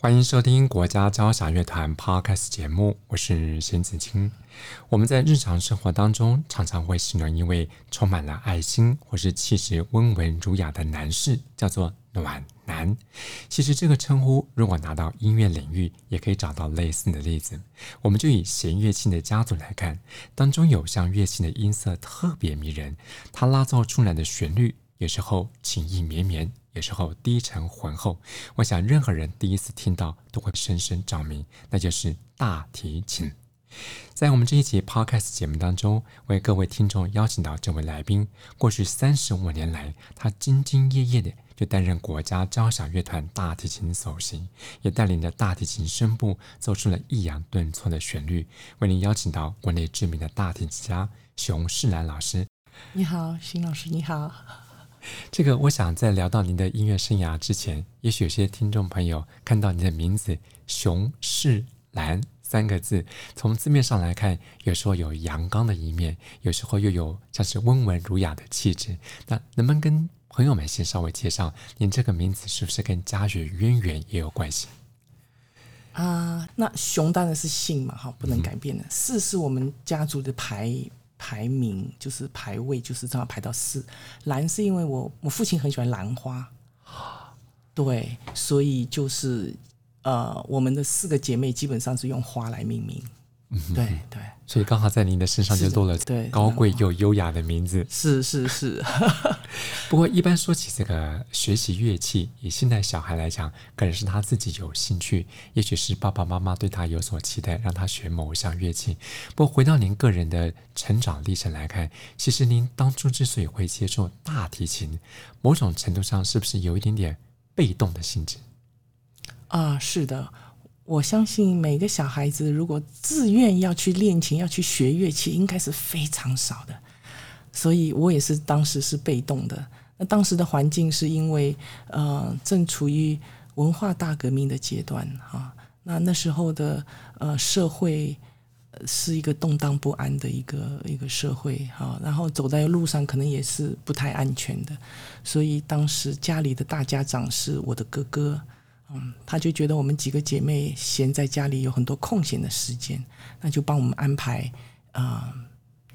欢迎收听国家交响乐团 Podcast 节目，我是沈子清。我们在日常生活当中，常常会形容一位充满了爱心或是气质温文儒雅的男士，叫做暖男。其实这个称呼，如果拿到音乐领域，也可以找到类似的例子。我们就以弦乐器的家族来看，当中有项乐器的音色特别迷人，它拉奏出来的旋律，有时候情意绵绵。有时候低沉浑厚，我想任何人第一次听到都会深深着迷，那就是大提琴。在我们这一期 Podcast 节目当中，为各位听众邀请到这位来宾，过去三十五年来，他兢兢业业的就担任国家交响乐团大提琴首席，也带领着大提琴声部奏出了抑扬顿挫的旋律。为您邀请到国内知名的大提琴家熊世兰老师。你好，邢老师，你好。这个，我想在聊到您的音乐生涯之前，也许有些听众朋友看到您的名字“熊世兰”三个字，从字面上来看，有时候有阳刚的一面，有时候又有像是温文儒雅的气质。那能不能跟朋友们先稍微介绍，您这个名字是不是跟家学渊源也有关系？啊、那熊当然是姓嘛，哈，不能改变的。世、是我们家族的牌。排名就是排位，就是正好排到四。兰是因为我我父亲很喜欢兰花，对，所以就是呃，我们的四个姐妹基本上是用花来命名。嗯，对对，所以刚好在您的身上就落了对高贵又优雅的名字。是是是。不过一般说起这个学习乐器，以现在小孩来讲，可能是他自己有兴趣，也许是爸爸妈妈对他有所期待，让他学某一项乐器。不过回到您个人的成长历程来看，其实您当初之所以会接触大提琴，某种程度上是不是有一点点被动的性质？啊，是的。我相信每个小孩子如果自愿要去练琴、要去学乐器，应该是非常少的。所以我也是当时是被动的。那当时的环境是因为呃正处于文化大革命的阶段哈，那那时候的呃社会是一个动荡不安的一个一个社会哈，然后走在路上可能也是不太安全的。所以当时家里的大家长是我的哥哥。嗯，他就觉得我们几个姐妹闲在家里有很多空闲的时间，那就帮我们安排啊、呃、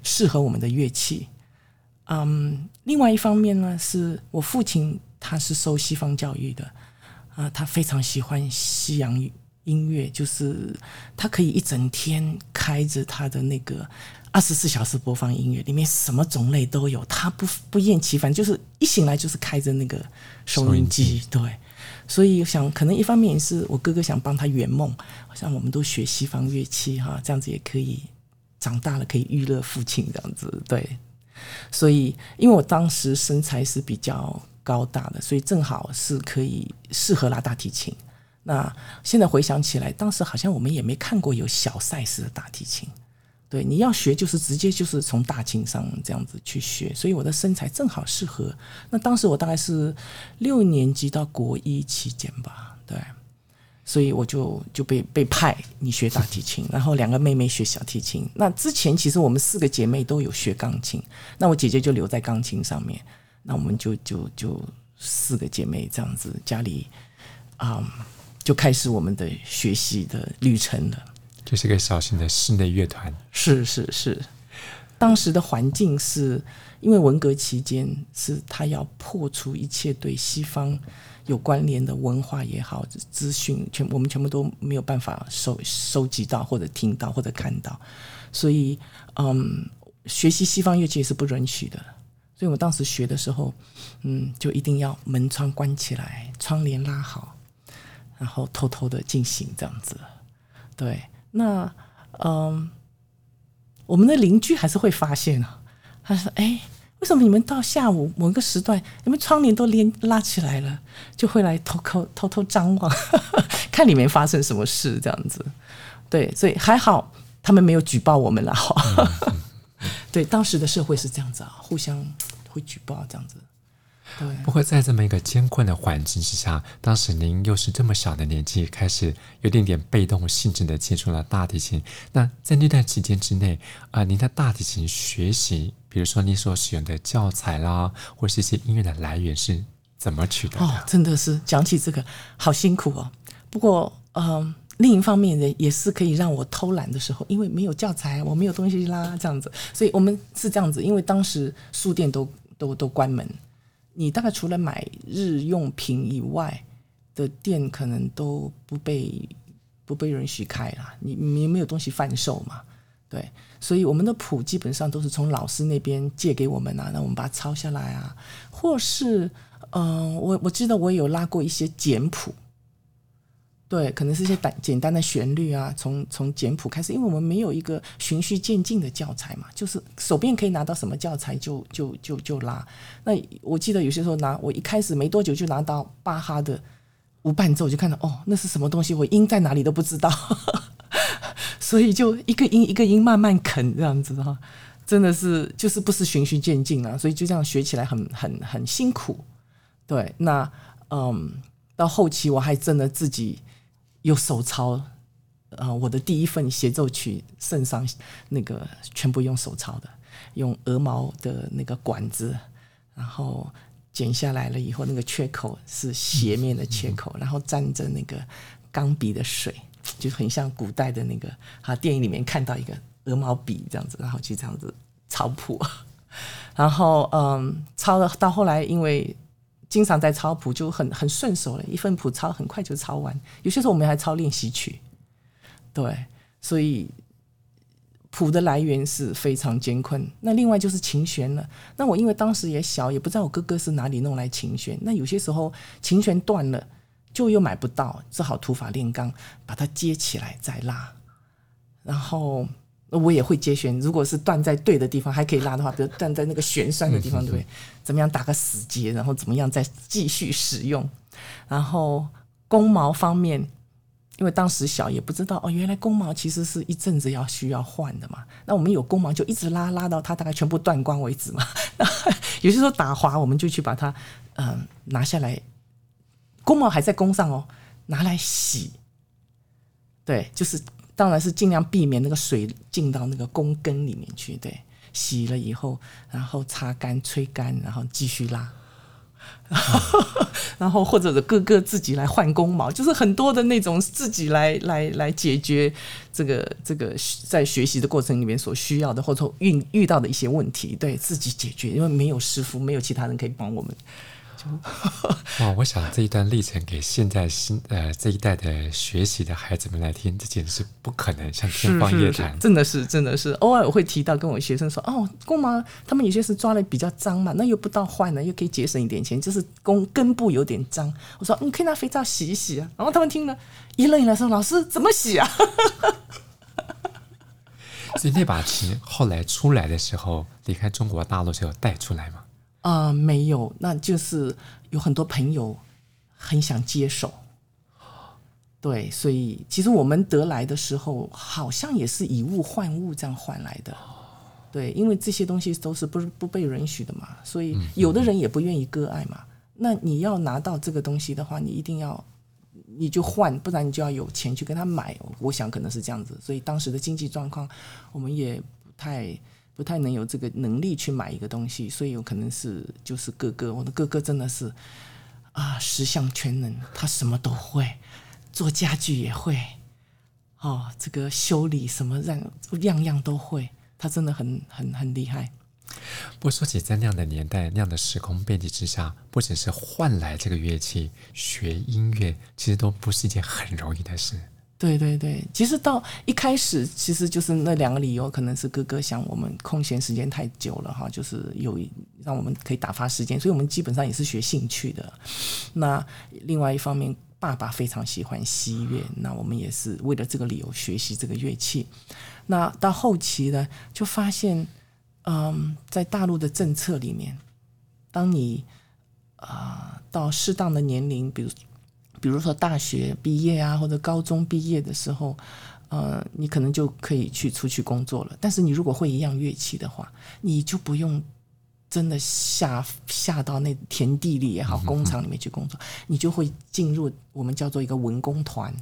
适合我们的乐器。嗯，另外一方面呢，是我父亲他是受西方教育的啊、呃，他非常喜欢西洋音乐，就是他可以一整天开着他的那个二十四小时播放音乐，里面什么种类都有，他不不厌其烦，就是一醒来就是开着那个收音机，对。所以想，可能一方面也是我哥哥想帮他圆梦，好像我们都学西方乐器哈，这样子也可以长大了可以娱乐父亲这样子。对，所以因为我当时身材是比较高大的，所以正好是可以适合拉大提琴。那现在回想起来，当时好像我们也没看过有小赛事的大提琴。对，你要学就是直接就是从大琴上这样子去学，所以我的身材正好适合。那当时我大概是六年级到国一期间吧，对，所以我就就被被派你学大提琴，然后两个妹妹学小提琴。那之前其实我们四个姐妹都有学钢琴，那我姐姐就留在钢琴上面，那我们就就就四个姐妹这样子，家里啊、就开始我们的学习的旅程了。就是个小型的室内乐团，是是是。当时的环境是因为文革期间，是他要破除一切对西方有关联的文化也好，资讯全我们全部都没有办法收收集到或者听到或者看到，所以嗯，学习西方乐器也是不允许的。所以我当时学的时候，嗯，就一定要门窗关起来，窗帘拉好，然后偷偷的进行这样子，对。那，嗯，我们的邻居还是会发现啊。他说：“哎，为什么你们到下午某个时段，你们窗帘都连拉起来了，就会来偷偷偷偷张望，呵呵，看里面发生什么事这样子。”对，所以还好他们没有举报我们了哈。对，当时的社会是这样子啊，互相会举报这样子。对。不过在这么一个艰困的环境之下，当时您又是这么小的年纪，开始有点点被动性质的接触了大提琴。那在那段期间之内啊、呃，您的大提琴学习，比如说您所使用的教材啦，或是一些音乐的来源是怎么取得的？哦，真的是讲起这个好辛苦哦。不过，嗯、呃。另一方面呢，也是可以让我偷懒的时候，因为没有教材，我没有东西啦，这样子，所以我们是这样子。因为当时书店都都都关门，你大概除了买日用品以外的店，可能都不被不被允许开了。你你没有东西贩售嘛？对，所以我们的谱基本上都是从老师那边借给我们啊，那我们把它抄下来啊，或是嗯、我我记得我有拉过一些简谱。对，可能是一些简简单的旋律啊，从从简谱开始，因为我们没有一个循序渐进的教材嘛，就是手边可以拿到什么教材就就就就拉。那我记得有些时候拿，我一开始没多久就拿到巴哈的无伴奏，就看到哦，那是什么东西，我音在哪里都不知道，所以就一个音一个音慢慢啃这样子哈，真的是就是不是循序渐进啊，所以就这样学起来很很很辛苦。对，那嗯，到后期我还真的自己。有手抄，呃，我的第一份协奏曲圣上那个全部用手抄的，用鹅毛的那个管子，然后剪下来了以后，那个缺口是斜面的缺口，然后沾着那个钢笔的水，就很像古代的那个啊，电影里面看到一个鹅毛笔这样子，然后就这样子抄谱，然后嗯，抄了到后来因为。经常在抄谱就很很顺手了，一份谱抄很快就抄完。有些时候我们还抄练习曲，对，所以谱的来源是非常艰困。那另外就是琴弦了。那我因为当时也小，也不知道我哥哥是哪里弄来琴弦。那有些时候琴弦断了，就又买不到，只好土法炼钢把它接起来再拉，然后。我也会接弦，如果是断在对的地方还可以拉的话，比如断在那个弦栓的地方，对不对？怎么样打个死结，然后怎么样再继续使用？然后弓毛方面，因为当时小也不知道哦，原来弓毛其实是一阵子要需要换的嘛。那我们有弓毛就一直拉，拉到它大概全部断光为止嘛。有些时候打滑，我们就去把它嗯、呃、拿下来，弓毛还在弓上哦，拿来洗。对，就是。当然是尽量避免那个水进到那个弓根里面去，对，洗了以后，然后擦干、吹干，然后继续拉，然后，然后或者是哥哥自己来换弓毛，就是很多的那种自己来来来解决这个这个在学习的过程里面所需要的，或者遇遇到的一些问题，对自己解决，因为没有师傅，没有其他人可以帮我们。哇！我想这一段历程给现在新呃这一代的学习的孩子们来听，这简直是不可能，像天方夜谭。真的是，真的是。偶尔我会提到跟我学生说：“哦，弓毛他们有些是抓的比较脏嘛，那又不到换了，又可以节省一点钱，就是弓根部有点脏。”我说：“你可以拿肥皂洗一洗啊。”然后他们听了一愣一愣说：“老师怎么洗啊？”所以那把琴后来出来的时候，离开中国大陆就有带出来吗？啊、没有，那就是有很多朋友很想接手，对，所以其实我们得来的时候，好像也是以物换物这样换来的，对，因为这些东西都是不不被允许的嘛，所以有的人也不愿意割爱嘛。那你要拿到这个东西的话，你一定要你就换，不然你就要有钱去跟他买。我想可能是这样子，所以当时的经济状况，我们也不太。不太能有这个能力去买一个东西，所以有可能是就是哥哥，我的哥哥真的是啊，十项全能，他什么都会，做家具也会，哦，这个修理什么样样样都会，他真的很很很厉害。不说起在那样的年代、那样的时空背景之下，不只是换来这个乐器，学音乐其实都不是一件很容易的事。对对对，其实到一开始，其实就是那两个理由，可能是哥哥想我们空闲时间太久了哈，就是有让我们可以打发时间，所以我们基本上也是学兴趣的。那另外一方面，爸爸非常喜欢西乐，那我们也是为了这个理由学习这个乐器。那到后期呢，就发现，嗯，在大陆的政策里面，当你啊、到适当的年龄，比如。比如说大学毕业啊，或者高中毕业的时候，呃，你可能就可以去出去工作了。但是你如果会一样乐器的话，你就不用真的下下到那田地里也好，工厂里面去工作，你就会进入我们叫做一个文工团。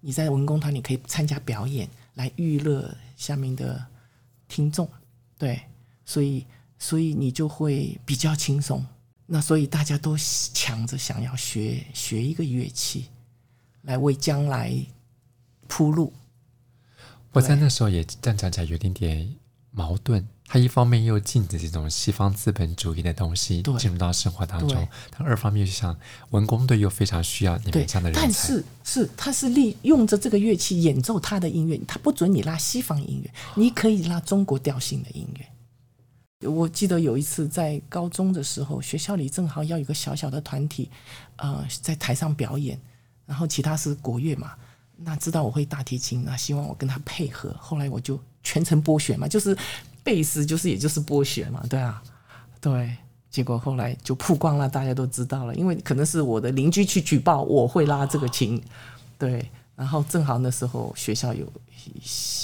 你在文工团，你可以参加表演，来娱乐下面的听众。对，所以所以你就会比较轻松。那所以大家都抢着想要学学一个乐器，来为将来铺路。我在那时候也这样讲起来有点点矛盾。他一方面又禁止这种西方资本主义的东西进入到生活当中，但二方面就想文工队又非常需要你们这样的人才。但是是他是利用着这个乐器演奏他的音乐，他不准你拉西方音乐，你可以拉中国调性的音乐。我记得有一次在高中的时候，学校里正好要有个小小的团体，呃，在台上表演，然后其他是国乐嘛。那知道我会大提琴，那希望我跟他配合。后来我就全程拨弦嘛，就是贝斯，就是也就是拨弦嘛，对啊，对。结果后来就曝光了，大家都知道了，因为可能是我的邻居去举报我会拉这个琴，对。然后正好那时候学校有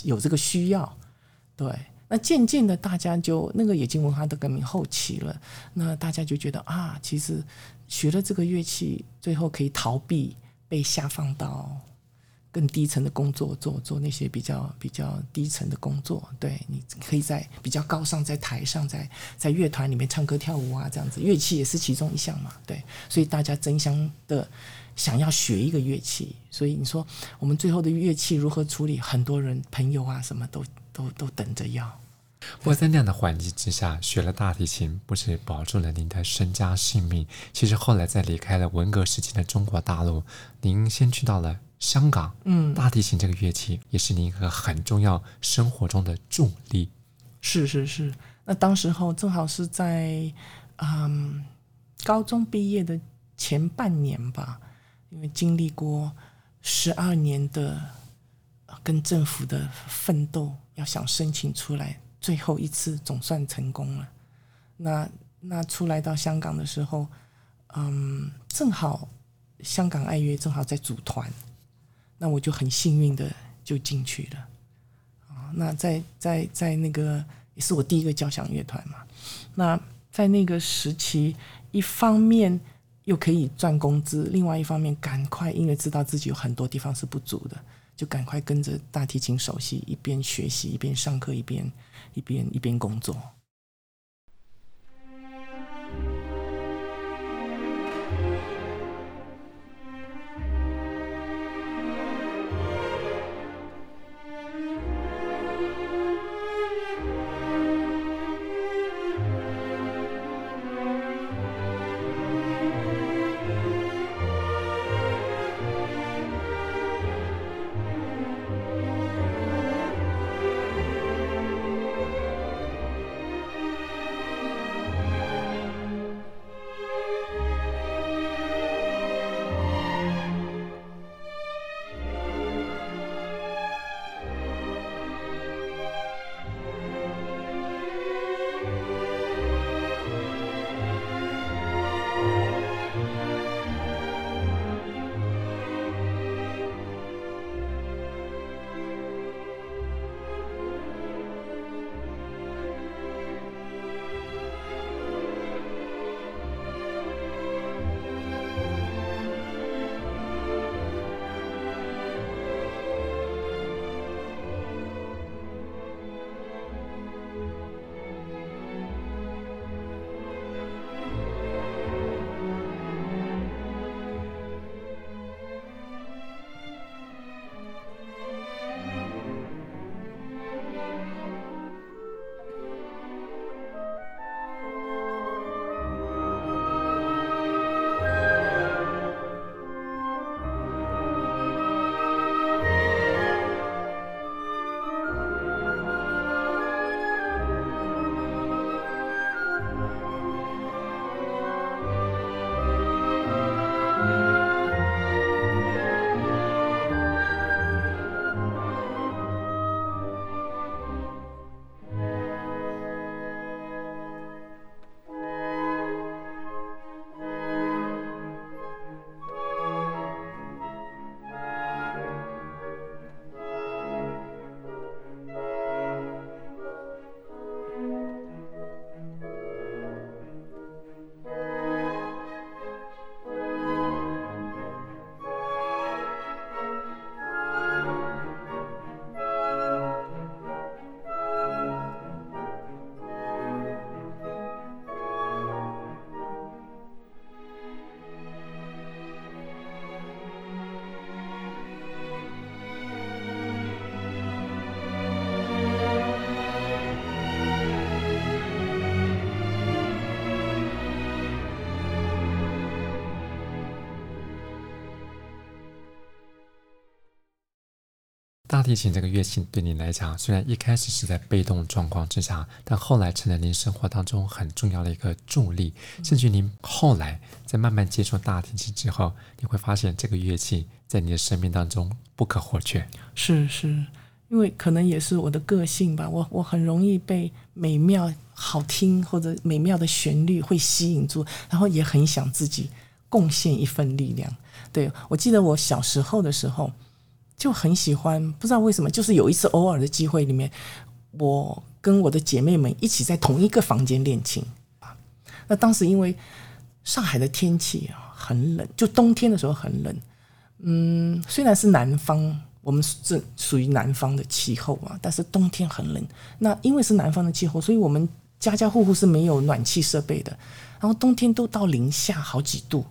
有这个需要，对。那渐渐的，大家就那个冶金文化的革命后期了，那大家就觉得啊，其实学了这个乐器，最后可以逃避被下放到。更低层的工作，做做那些比较比较低层的工作，对，你可以在比较高尚，在台上，在在乐团里面唱歌跳舞啊，这样子，乐器也是其中一项嘛，对，所以大家争相的想要学一个乐器，所以你说我们最后的乐器如何处理？很多人朋友啊，什么都都都等着要。不过在那样的环境之下，学了大提琴，不是保住了您的身家性命，其实后来在离开了文革时期的中国大陆，您先去到了。香港，嗯，大提琴这个乐器也是您一个很重要生活中的助力。是是是，那当时候正好是在嗯高中毕业的前半年吧，因为经历过十二年的跟政府的奋斗，要想申请出来，最后一次总算成功了。那那出来到香港的时候，嗯，正好香港爱乐正好在组团。那我就很幸运的就进去了，啊，那在在在那个也是我第一个交响乐团嘛。那在那个时期，一方面又可以赚工资，另外一方面赶快，因为知道自己有很多地方是不足的，就赶快跟着大提琴首席，一边学习一边上课，一边一边一边工作。大提琴这个乐器对你来讲，虽然一开始是在被动状况之下，但后来成了您生活当中很重要的一个助力。甚至您后来在慢慢接触大提琴之后，你会发现这个乐器在你的生命当中不可或缺。是是，因为可能也是我的个性吧，我我很容易被美妙、好听或者美妙的旋律会吸引住，然后也很想自己贡献一份力量。对，我记得我小时候的时候。就很喜欢，不知道为什么，就是有一次偶尔的机会里面，我跟我的姐妹们一起在同一个房间练琴啊。那当时因为上海的天气很冷，就冬天的时候很冷。嗯，虽然是南方，我们是属于南方的气候啊，但是冬天很冷。那因为是南方的气候，所以我们家家户户是没有暖气设备的，然后冬天都到零下好几度。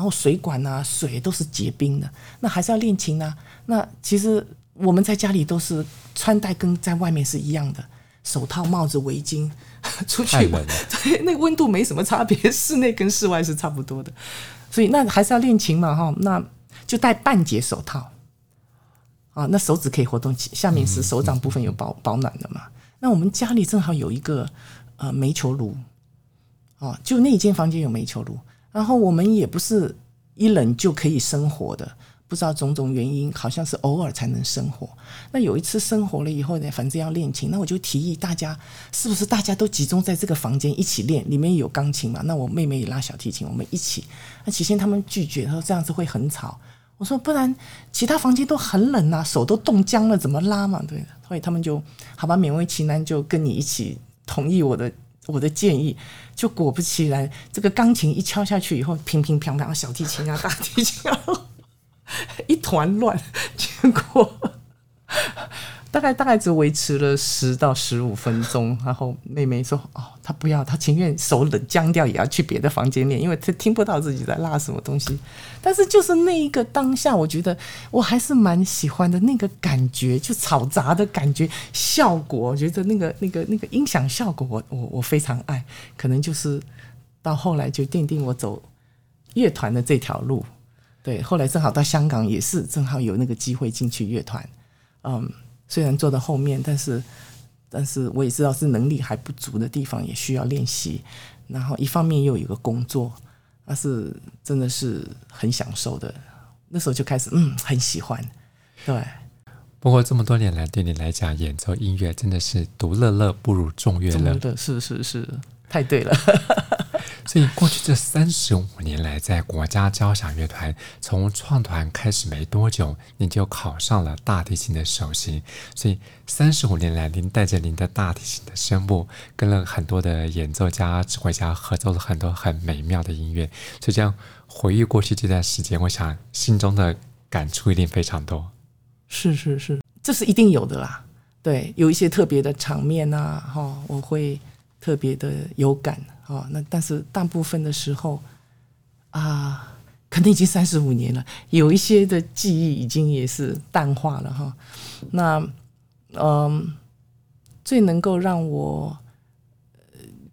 然后水管啊，水都是结冰的，那还是要练琴啊。那其实我们在家里都是穿戴跟在外面是一样的，手套、帽子、围巾，出去玩，对，那温度没什么差别，室内跟室外是差不多的。所以那还是要练琴嘛，哈，那就戴半截手套啊，那手指可以活动起，下面是手掌部分有保保暖的嘛。那我们家里正好有一个呃煤球炉，哦，就那一间房间有煤球炉。然后我们也不是一冷就可以生火的，不知道种种原因，好像是偶尔才能生火。那有一次生火了以后呢，反正要练琴，那我就提议大家，是不是大家都集中在这个房间一起练？里面有钢琴嘛？那我妹妹也拉小提琴，我们一起。那起先他们拒绝，他说这样子会很吵。我说不然，其他房间都很冷啊，手都冻僵了，怎么拉嘛？对，所以他们就好吧，勉为其难就跟你一起同意我的。我的建议，就果不其然，这个钢琴一敲下去以后，乒乒乓乓，小提琴啊、大提琴啊，一团乱。结果大概大概只维持了十到十五分钟，然后妹妹说：“哦，她不要，她情愿手冷僵掉，也要去别的房间练，因为她听不到自己在拉什么东西。”但是就是那一个当下，我觉得我还是蛮喜欢的那个感觉，就嘈杂的感觉，效果，我觉得那个那个那个音响效果我，我我我非常爱。可能就是到后来就奠定我走乐团的这条路。对，后来正好到香港，也是正好有那个机会进去乐团，嗯。虽然坐到后面，但是，但是我也知道是能力还不足的地方，也需要练习。然后一方面又有一个工作，那是真的是很享受的。那时候就开始，嗯，很喜欢。对。不过这么多年来，对你来讲，演奏音乐真的是独乐乐不如众乐乐。的是是是，太对了。所以过去这三十五年来，在国家交响乐团从创团开始没多久，您就考上了大提琴的首席。所以三十五年来，您带着您的大提琴的声部，跟了很多的演奏家、指挥家合奏了很多很美妙的音乐。所以这样回忆过去这段时间，我想心中的感触一定非常多。是是是，这是一定有的啦。对，有一些特别的场面啊，哈，我会特别的有感。哦，那但是大部分的时候啊，可能已经三十五年了，有一些的记忆已经也是淡化了哈。那嗯，最能够让我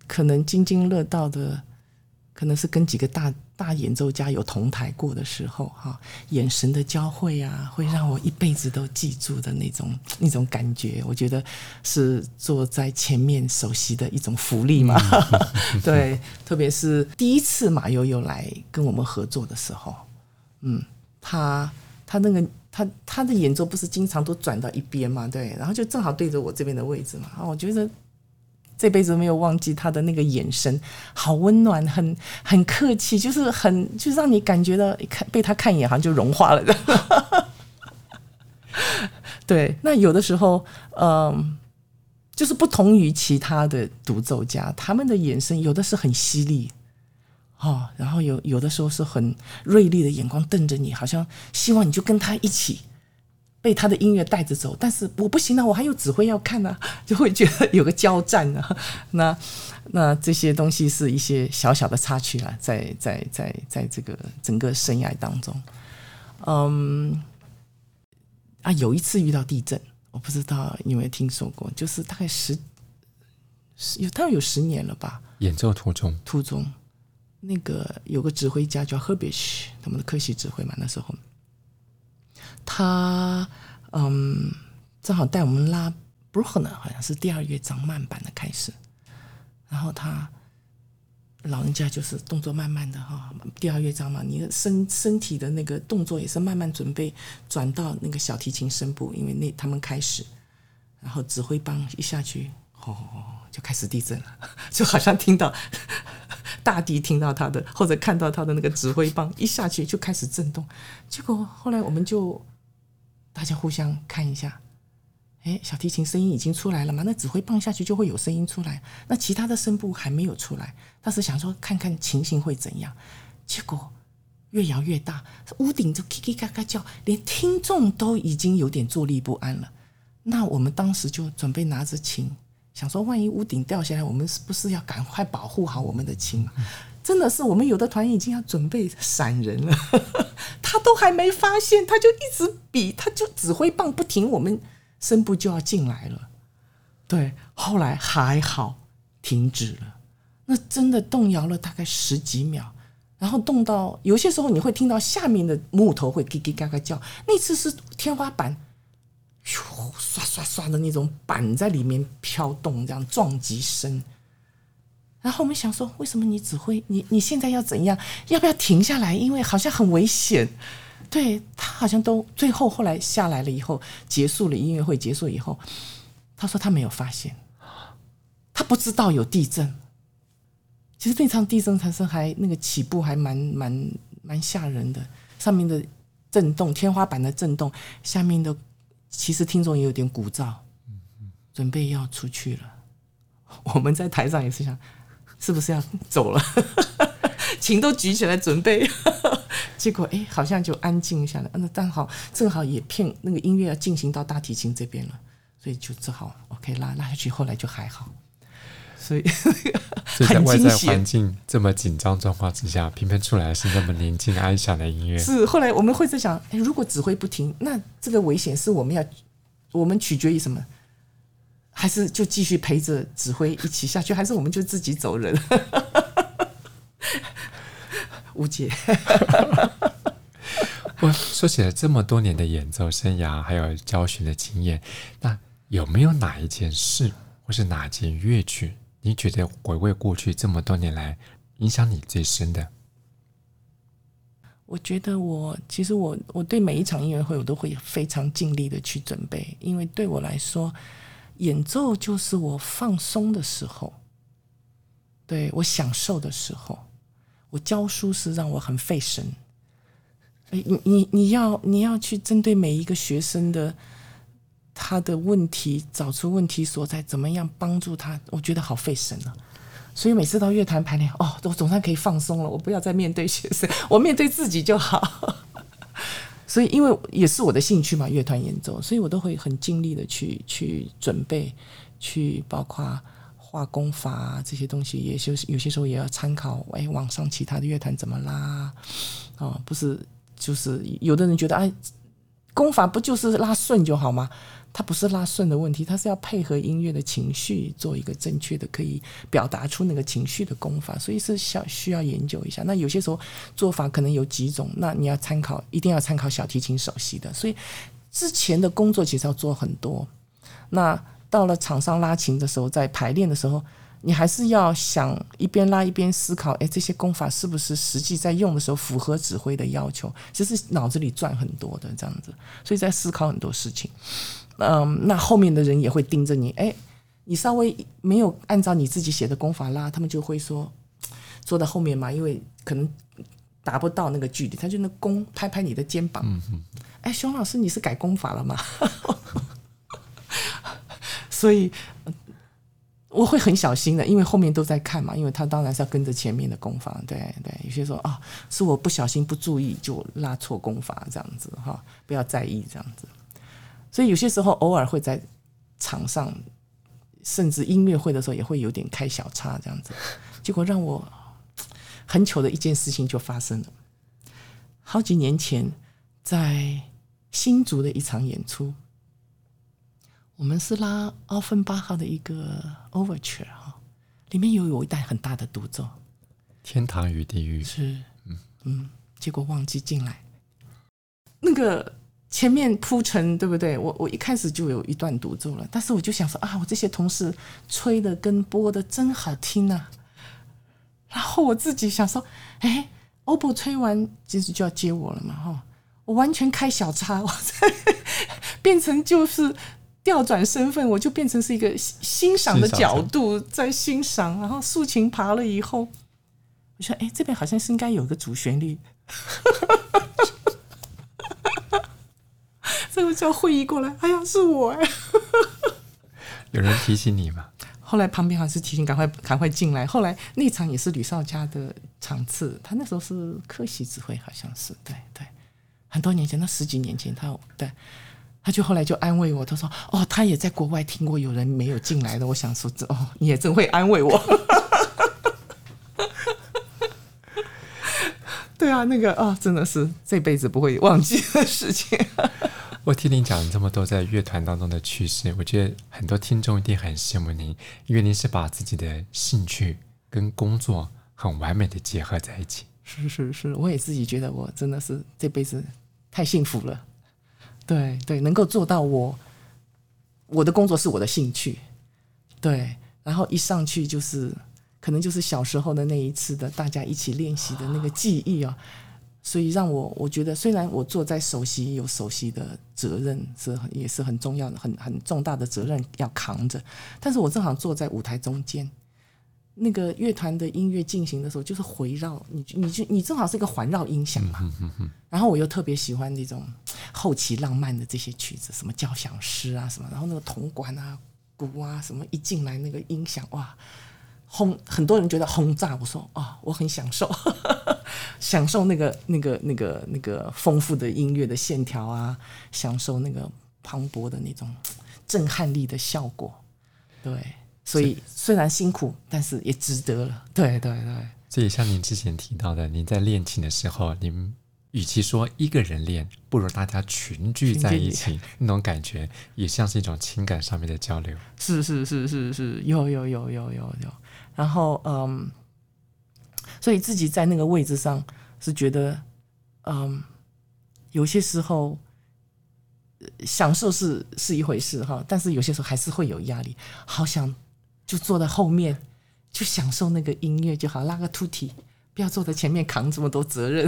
可能津津乐道的，可能是跟几个大。大演奏家有同台过的时候，哈，眼神的交汇啊，会让我一辈子都记住的那种那种感觉。我觉得是坐在前面首席的一种福利嘛。对，特别是第一次马友友来跟我们合作的时候，嗯，他他那个他他的演奏不是经常都转到一边嘛，对，然后就正好对着我这边的位置嘛，啊，我觉得。这辈子没有忘记他的那个眼神，好温暖，很很客气，就是很就让你感觉到看被他看一眼，好像就融化了。对，那有的时候，嗯，就是不同于其他的独奏家，他们的眼神有的是很犀利，哦，然后有有的时候是很锐利的眼光瞪着你，好像希望你就跟他一起。被他的音乐带着走，但是我不行啊，我还有指挥要看啊，就会觉得有个交战啊。那那这些东西是一些小小的插曲啊，在在在在这个整个生涯当中，嗯，啊，有一次遇到地震，我不知道你有没有听说过，就是大概十十有大概有十年了吧。演奏途中，途中那个有个指挥家叫 Herbich，他们的客席指挥嘛，那时候。他嗯正好带我们拉 Bruckner，好像是第二乐章慢板的开始，然后他老人家就是动作慢慢的哈，第二乐章嘛，你的身身体的那个动作也是慢慢准备转到那个小提琴声部，因为那他们开始，然后指挥棒一下去，哦，就开始地震了，就好像听到大地听到他的，或者看到他的那个指挥棒一下去就开始震动，结果后来我们就大家互相看一下。哎，小提琴声音已经出来了嘛？那指挥棒下去就会有声音出来。那其他的声部还没有出来，当时想说看看情形会怎样。结果越摇越大，屋顶就叽叽嘎嘎叫，连听众都已经有点坐立不安了。那我们当时就准备拿着琴，想说万一屋顶掉下来，我们是不是要赶快保护好我们的琴？真的是，我们有的团已经要准备闪人了，他都还没发现，他就一直比，他就指挥棒不停，我们。声部就要进来了，对，后来还好停止了，那真的动摇了大概十几秒，然后动到有些时候你会听到下面的木头会叽叽嘎嘎叫，那次是天花板，唰唰唰唰的那种板在里面飘动，这样撞击声。然后我们想说，为什么你指挥你你现在要怎样？要不要停下来？因为好像很危险。对，他好像都最后后来下来了以后，结束了音乐会结束以后，他说他没有发现，他不知道有地震。其实那场地震产生还那个起步还蛮蛮蛮吓人的，上面的震动，天花板的震动，下面的其实听众也有点鼓噪，准备要出去了。我们在台上也是想，是不是要走了？琴都举起来准备。结果哎，好像就安静下来。那刚好正好也骗那个音乐要进行到大提琴这边了，所以就只好 OK 拉拉下去。后来就还好，所以 所以在外在环境这么紧张状况之下，偏偏出来是那么宁静安详的音乐。是后来我们会在想，哎，如果指挥不停，那这个危险是我们要我们取决于什么？还是就继续陪着指挥一起下去，还是我们就自己走人？无解。我说起来这么多年的演奏生涯，还有教学的经验，那有没有哪一件事，或是哪件乐曲，你觉得回味过去这么多年来，影响你最深的？我觉得我其实我我对每一场音乐会，我都会非常尽力的去准备，因为对我来说，演奏就是我放松的时候，对，我享受的时候。我教书是让我很费神，哎，你你你要你要去针对每一个学生的他的问题，找出问题所在，怎么样帮助他？我觉得好费神啊！所以每次到乐团排练，哦，我总算可以放松了，我不要再面对学生，我面对自己就好。所以，因为也是我的兴趣嘛，乐团演奏，所以我都会很尽力的去去准备，去包括。画功法啊，这些东西也就是有些时候也要参考，哎，网上其他的乐团怎么拉啊？不是，就是有的人觉得，哎，功法不就是拉顺就好吗？它不是拉顺的问题，它是要配合音乐的情绪，做一个正确的可以表达出那个情绪的功法，所以是需要需要研究一下。那有些时候做法可能有几种，那你要参考，一定要参考小提琴首席的。所以之前的工作其实要做很多。那到了场上拉琴的时候，在排练的时候，你还是要想一边拉一边思考，哎，这些功法是不是实际在用的时候符合指挥的要求？其实脑子里转很多的这样子，所以在思考很多事情。嗯，那后面的人也会盯着你，哎，你稍微没有按照你自己写的功法拉，他们就会说坐在后面嘛，因为可能达不到那个距离，他就那弓拍拍你的肩膀，哎，熊老师，你是改功法了吗？所以我会很小心的，因为后面都在看嘛，因为他当然是要跟着前面的功法，对对。有些时候啊，是我不小心不注意就拉错功法这样子哈，不要在意这样子。所以有些时候偶尔会在场上，甚至音乐会的时候也会有点开小差这样子，结果让我很糗的一件事情就发生了。好几年前在新竹的一场演出。我们是拉奥芬巴赫的一个 Overture 哈，里面有有一段很大的独奏，天堂与地狱是，嗯嗯，结果忘记进来，那个前面铺陈对不对？我我一开始就有一段独奏了，但是我就想说啊，我这些同事吹的跟播的真好听啊。然后我自己想说，哎，OPPO 吹完其实就要接我了嘛，哈，我完全开小差，我在 变成就是调转身份，我就变成是一个欣赏的角度在欣赏，然后竖琴爬了以后，我说，哎，这边好像是应该有个主旋律。这个叫会议过来，哎呀，是我哎！有人提醒你吗？后来旁边还是提醒赶快赶快进来。后来那场也是吕少家的场次，他那时候是客席指挥，好像是对对，很多年前，那十几年前，他对，他就后来就安慰我，他说：“哦，他也在国外听过有人没有进来的。”我想说：“哦，你也真会安慰我。”对啊，那个啊、哦，真的是这辈子不会忘记的事情。我听您讲这么多在乐团当中的趣事，我觉得很多听众一定很羡慕您，因为您是把自己的兴趣跟工作很完美的结合在一起。是是是，我也自己觉得我真的是这辈子太幸福了。对对，能够做到我我的工作是我的兴趣，对，然后一上去就是可能就是小时候的那一次的大家一起练习的那个记忆啊。所以让我我觉得，虽然我坐在首席有首席的责任，是也是很重要的、很很重大的责任要扛着，但是我正好坐在舞台中间，那个乐团的音乐进行的时候，就是回绕你，你就你正好是一个环绕音响嘛。然后我又特别喜欢那种后期浪漫的这些曲子，什么交响诗啊什么，然后那个铜管啊、鼓啊什么一进来，那个音响哇。轰，很多人觉得轰炸。我说啊、哦，我很享受，享受那个、那个、那个、那个丰富的音乐的线条啊，享受那个磅礴的那种震撼力的效果。对，所以虽然辛苦，但是也值得了。对对对。所以像您之前提到的，您在练琴的时候，您与其说一个人练，不如大家群聚在一起，那种感觉也像是一种情感上面的交流。是是是是是，有有有有有有。有然后，嗯，所以自己在那个位置上是觉得，嗯，有些时候享受是是一回事哈，但是有些时候还是会有压力。好想就坐在后面，就享受那个音乐就好，拉个 tutti，不要坐在前面扛这么多责任。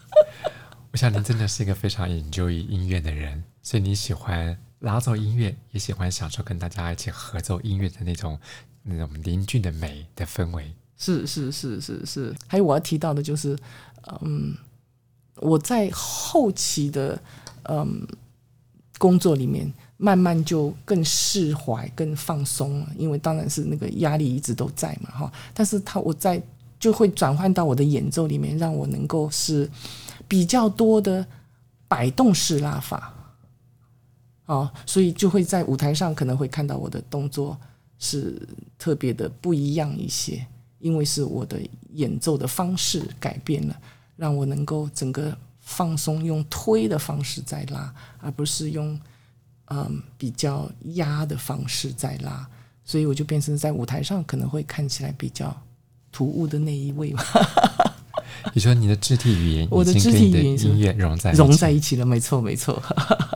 我想您真的是一个非常 enjoy 音乐的人，所以你喜欢拉奏音乐，也喜欢享受跟大家一起合奏音乐的那种。那种邻居的美的氛围，是是是是是。还有我要提到的就是，嗯，我在后期的嗯工作里面，慢慢就更释怀、更放松了。因为当然是那个压力一直都在嘛，哈。但是他我在就会转换到我的演奏里面，让我能够是比较多的摆动式拉法，哦，所以就会在舞台上可能会看到我的动作。是特别的不一样一些，因为是我的演奏的方式改变了，让我能够整个放松，用推的方式在拉，而不是用嗯比较压的方式在拉，所以我就变成在舞台上可能会看起来比较突兀的那一位吧。你说你的肢体语言，我的肢体语言音乐融在融在一起了，没错没错。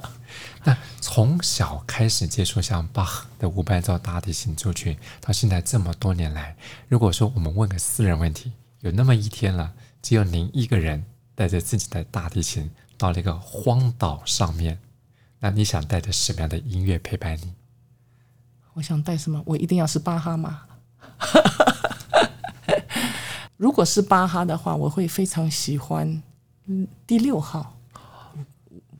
那从小开始接触像巴赫的无伴奏大提琴奏曲，到现在这么多年来，如果说我们问个私人问题，有那么一天了，只有您一个人带着自己的大提琴到了一个荒岛上面，那你想带着什么样的音乐陪伴你？我想带什么？我一定要是巴哈吗？如果是巴哈的话，我会非常喜欢嗯第六号。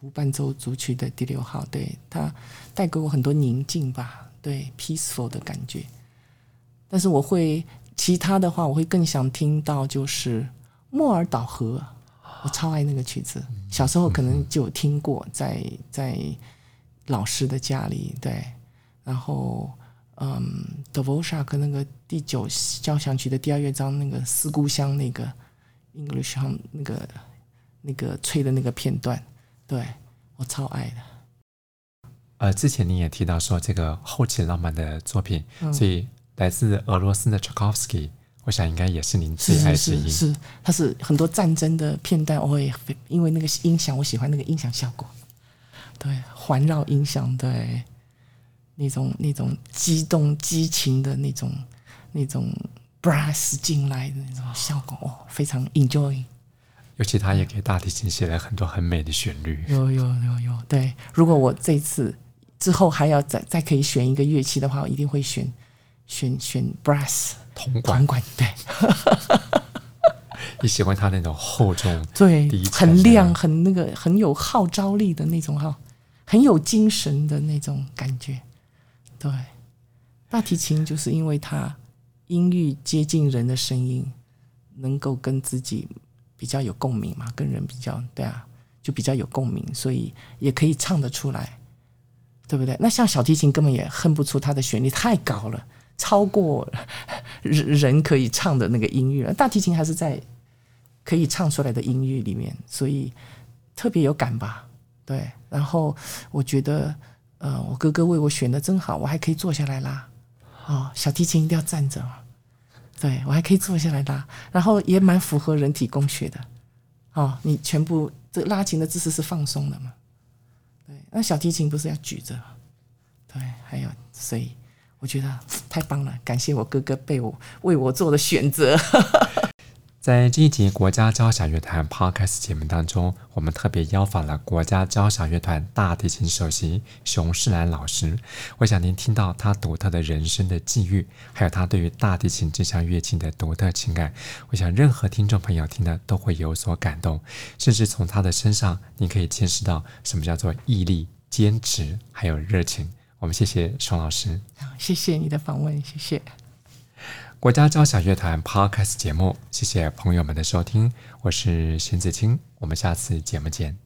无伴奏组曲的第六号，对，它带给我很多宁静吧，对，peaceful 的感觉。但是我会其他的话，我会更想听到就是莫尔岛河，我超爱那个曲子，小时候可能就有听过，在在老师的家里，对。然后，嗯，Dvorak 那个第九交响曲的第二乐章那个思故乡那个 English 上那个那个吹的那个片段。对，我超爱的。呃，之前你也提到说这个后期浪漫的作品，嗯、所以来自俄罗斯的柴可夫斯基，我想应该也是您最爱之一。是，是，是，它是很多战争的片段，我也因为那个音响，我喜欢那个音响效果。对，环绕音响，对，那种那种激动、激情的那种那种 brass 进来的那种效果，哦，非常 enjoy。尤其他也给大提琴写了很多很美的旋律。有有有有，对。如果我这次之后还要再再可以选一个乐器的话，我一定会选选选 brass 铜管。铜管，对。你喜欢他那种厚重，对，很亮，很那个，很有号召力的那种哈，很有精神的那种感觉。对，大提琴就是因为它音域接近人的声音，能够跟自己比较有共鸣嘛，跟人比较对啊，就比较有共鸣，所以也可以唱得出来，对不对？那像小提琴根本也哼不出它的旋律，太高了，超过人人可以唱的那个音域。大提琴还是在。可以唱出来的音域里面，所以特别有感吧？对。然后我觉得，呃，我哥哥为我选的真好，我还可以坐下来拉。哦，小提琴一定要站着。对，我还可以坐下来拉，然后也蛮符合人体工学的。哦，你全部这拉琴的姿势是放松的嘛？对。那小提琴不是要举着？对，还有，所以我觉得太棒了，感谢我哥哥被我为我做的选择。在这一集国家交响乐团 Podcast 节目当中，我们特别邀访了国家交响乐团大提琴首席熊世兰老师。我想您听到他独特的人生的际遇，还有他对于大提琴这项乐器的独特情感，我想任何听众朋友听了都会有所感动，甚至从他的身上，你可以见识到什么叫做毅力、坚持，还有热情。我们谢谢熊老师，谢谢你的访问，谢谢。国家交响乐团 Podcast 节目，谢谢朋友们的收听，我是邢子清，我们下次节目见。